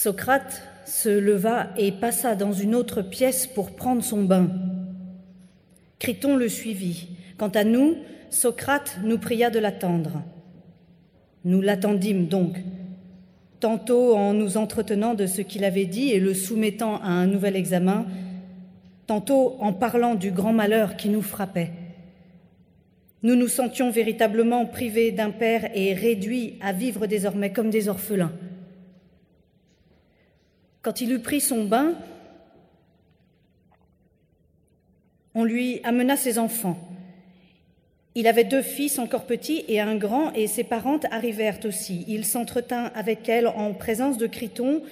Socrate se leva et passa dans une autre pièce pour prendre son bain. Criton le suivit. Quant à nous, Socrate nous pria de l'attendre. Nous l'attendîmes donc, tantôt en nous entretenant de ce qu'il avait dit et le soumettant à un nouvel examen, tantôt en parlant du grand malheur qui nous frappait. Nous nous sentions véritablement privés d'un père et réduits à vivre désormais comme des orphelins. Quand il eut pris son bain, on lui amena ses enfants. Il avait deux fils encore petits et un grand, et ses parentes arrivèrent aussi. Il s'entretint avec elles en présence de Criton,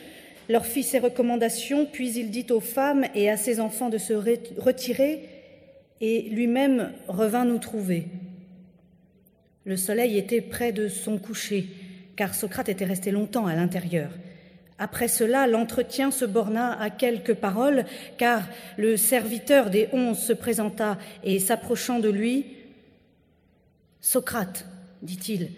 leur fit ses recommandations, puis il dit aux femmes et à ses enfants de se retirer, et lui-même revint nous trouver. Le soleil était près de son coucher, car Socrate était resté longtemps à l'intérieur. Après cela, l'entretien se borna à quelques paroles, car le serviteur des onze se présenta et s'approchant de lui, Socrate, dit-il,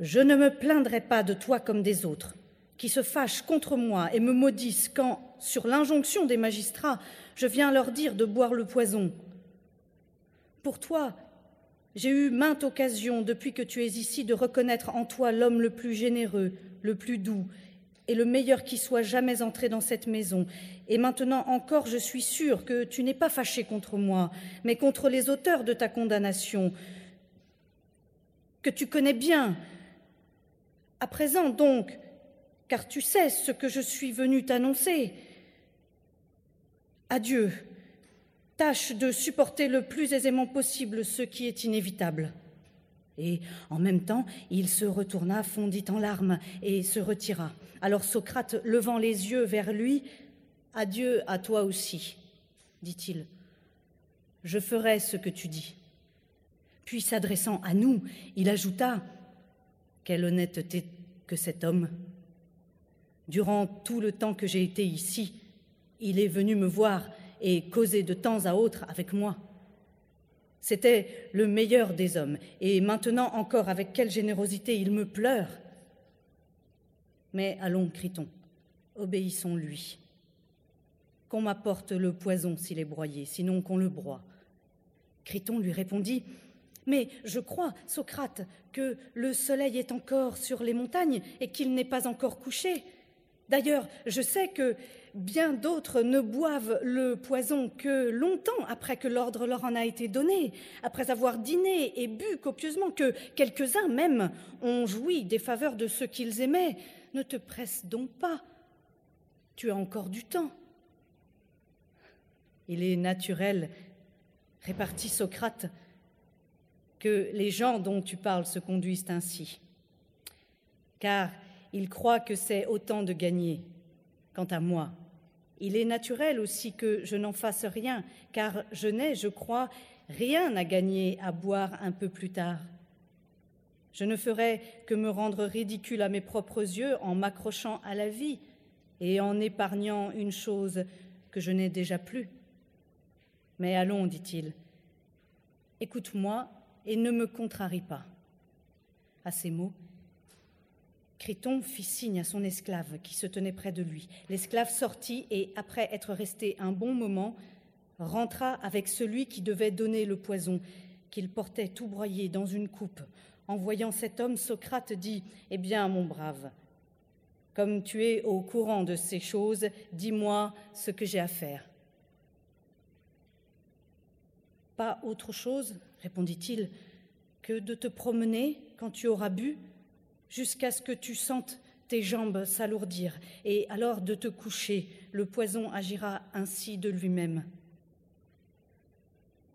je ne me plaindrai pas de toi comme des autres, qui se fâchent contre moi et me maudissent quand, sur l'injonction des magistrats, je viens leur dire de boire le poison. Pour toi, j'ai eu maintes occasions depuis que tu es ici de reconnaître en toi l'homme le plus généreux, le plus doux et le meilleur qui soit jamais entré dans cette maison. Et maintenant encore, je suis sûre que tu n'es pas fâché contre moi, mais contre les auteurs de ta condamnation, que tu connais bien. À présent donc, car tu sais ce que je suis venu t'annoncer. Adieu. Tâche de supporter le plus aisément possible ce qui est inévitable. Et en même temps, il se retourna, fondit en larmes et se retira. Alors Socrate, levant les yeux vers lui, Adieu à toi aussi, dit-il. Je ferai ce que tu dis. Puis s'adressant à nous, il ajouta Quelle honnêteté que cet homme. Durant tout le temps que j'ai été ici, il est venu me voir et causer de temps à autre avec moi. C'était le meilleur des hommes, et maintenant encore avec quelle générosité il me pleure. Mais allons, crie-t-on, obéissons-lui. Qu'on m'apporte le poison s'il est broyé, sinon qu'on le broie. Criton lui répondit Mais je crois, Socrate, que le soleil est encore sur les montagnes et qu'il n'est pas encore couché. D'ailleurs, je sais que bien d'autres ne boivent le poison que longtemps après que l'ordre leur en a été donné, après avoir dîné et bu copieusement, que quelques-uns même ont joui des faveurs de ceux qu'ils aimaient. Ne te presse donc pas. Tu as encore du temps. Il est naturel, répartit Socrate, que les gens dont tu parles se conduisent ainsi. Car ils croient que c'est autant de gagner. Quant à moi, il est naturel aussi que je n'en fasse rien, car je n'ai, je crois, rien à gagner à boire un peu plus tard. Je ne ferai que me rendre ridicule à mes propres yeux en m'accrochant à la vie et en épargnant une chose que je n'ai déjà plus. Mais allons, dit-il, écoute-moi et ne me contrarie pas. À ces mots, Criton fit signe à son esclave qui se tenait près de lui. L'esclave sortit et, après être resté un bon moment, rentra avec celui qui devait donner le poison, qu'il portait tout broyé dans une coupe. En voyant cet homme, Socrate dit Eh bien, mon brave, comme tu es au courant de ces choses, dis-moi ce que j'ai à faire. Pas autre chose, répondit-il, que de te promener quand tu auras bu jusqu'à ce que tu sentes tes jambes s'alourdir, et alors de te coucher, le poison agira ainsi de lui-même.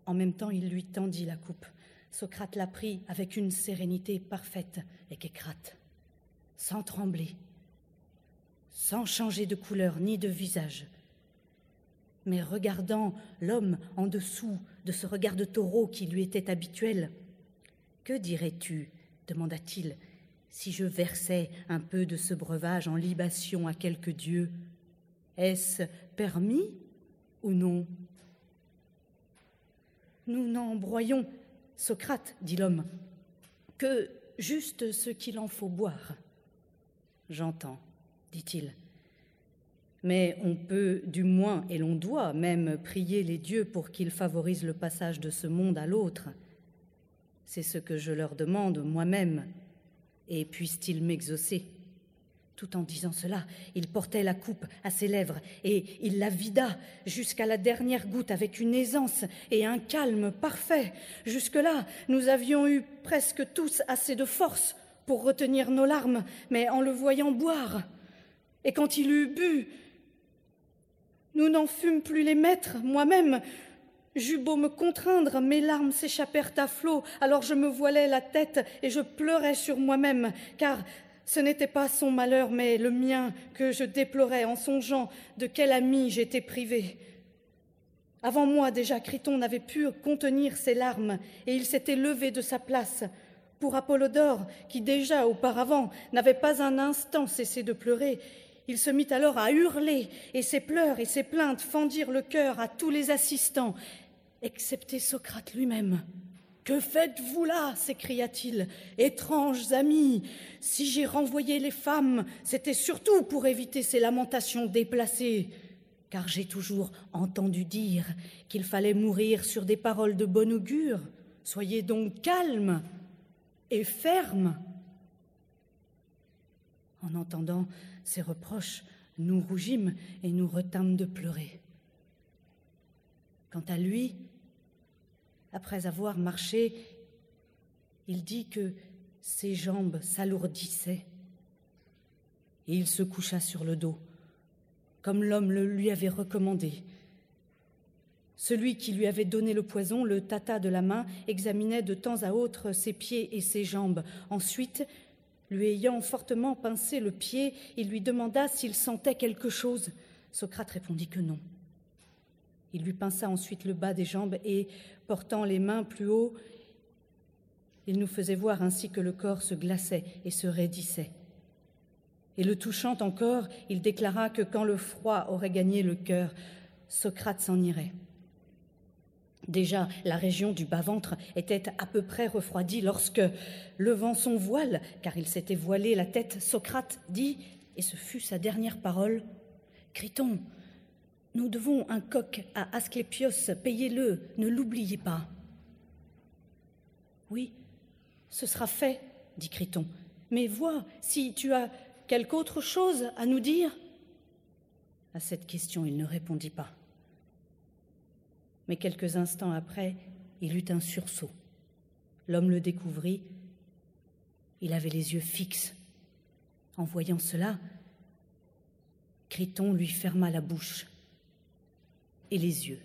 En même temps, il lui tendit la coupe. Socrate la prit avec une sérénité parfaite et qu'écrate, sans trembler, sans changer de couleur ni de visage, mais regardant l'homme en dessous de ce regard de taureau qui lui était habituel. Que dirais-tu? demanda-t-il si je versais un peu de ce breuvage en libation à quelque dieu, est-ce permis ou non? Nous n'en broyons, Socrate, dit l'homme, que juste ce qu'il en faut boire. J'entends, dit-il. Mais on peut, du moins, et l'on doit même prier les dieux pour qu'ils favorisent le passage de ce monde à l'autre. C'est ce que je leur demande moi-même, et puissent-ils m'exaucer Tout en disant cela, il portait la coupe à ses lèvres, et il la vida jusqu'à la dernière goutte avec une aisance et un calme parfait. Jusque-là, nous avions eu presque tous assez de force pour retenir nos larmes, mais en le voyant boire, et quand il eut bu, nous n'en fûmes plus les maîtres, moi-même. J'eus beau me contraindre, mes larmes s'échappèrent à flots, alors je me voilais la tête et je pleurais sur moi-même, car ce n'était pas son malheur, mais le mien que je déplorais en songeant de quel ami j'étais privé. Avant moi déjà, Criton n'avait pu contenir ses larmes, et il s'était levé de sa place. Pour Apollodore, qui déjà auparavant n'avait pas un instant cessé de pleurer, il se mit alors à hurler, et ses pleurs et ses plaintes fendirent le cœur à tous les assistants, excepté Socrate lui-même. Que faites-vous là s'écria-t-il. Étranges amis, si j'ai renvoyé les femmes, c'était surtout pour éviter ces lamentations déplacées, car j'ai toujours entendu dire qu'il fallait mourir sur des paroles de bon augure. Soyez donc calmes et fermes. En entendant ces reproches, nous rougîmes et nous retâmes de pleurer. Quant à lui, après avoir marché, il dit que ses jambes s'alourdissaient et il se coucha sur le dos, comme l'homme le lui avait recommandé. Celui qui lui avait donné le poison le tâta de la main, examinait de temps à autre ses pieds et ses jambes. Ensuite, lui ayant fortement pincé le pied, il lui demanda s'il sentait quelque chose. Socrate répondit que non. Il lui pinça ensuite le bas des jambes et, portant les mains plus haut, il nous faisait voir ainsi que le corps se glaçait et se raidissait. Et le touchant encore, il déclara que quand le froid aurait gagné le cœur, Socrate s'en irait. Déjà, la région du bas-ventre était à peu près refroidie lorsque, levant son voile, car il s'était voilé la tête, Socrate dit, et ce fut sa dernière parole, Criton, nous devons un coq à Asclépios, payez-le, ne l'oubliez pas. Oui, ce sera fait, dit Criton, mais vois si tu as quelque autre chose à nous dire. À cette question, il ne répondit pas mais quelques instants après, il eut un sursaut. L'homme le découvrit. Il avait les yeux fixes. En voyant cela, Criton lui ferma la bouche et les yeux.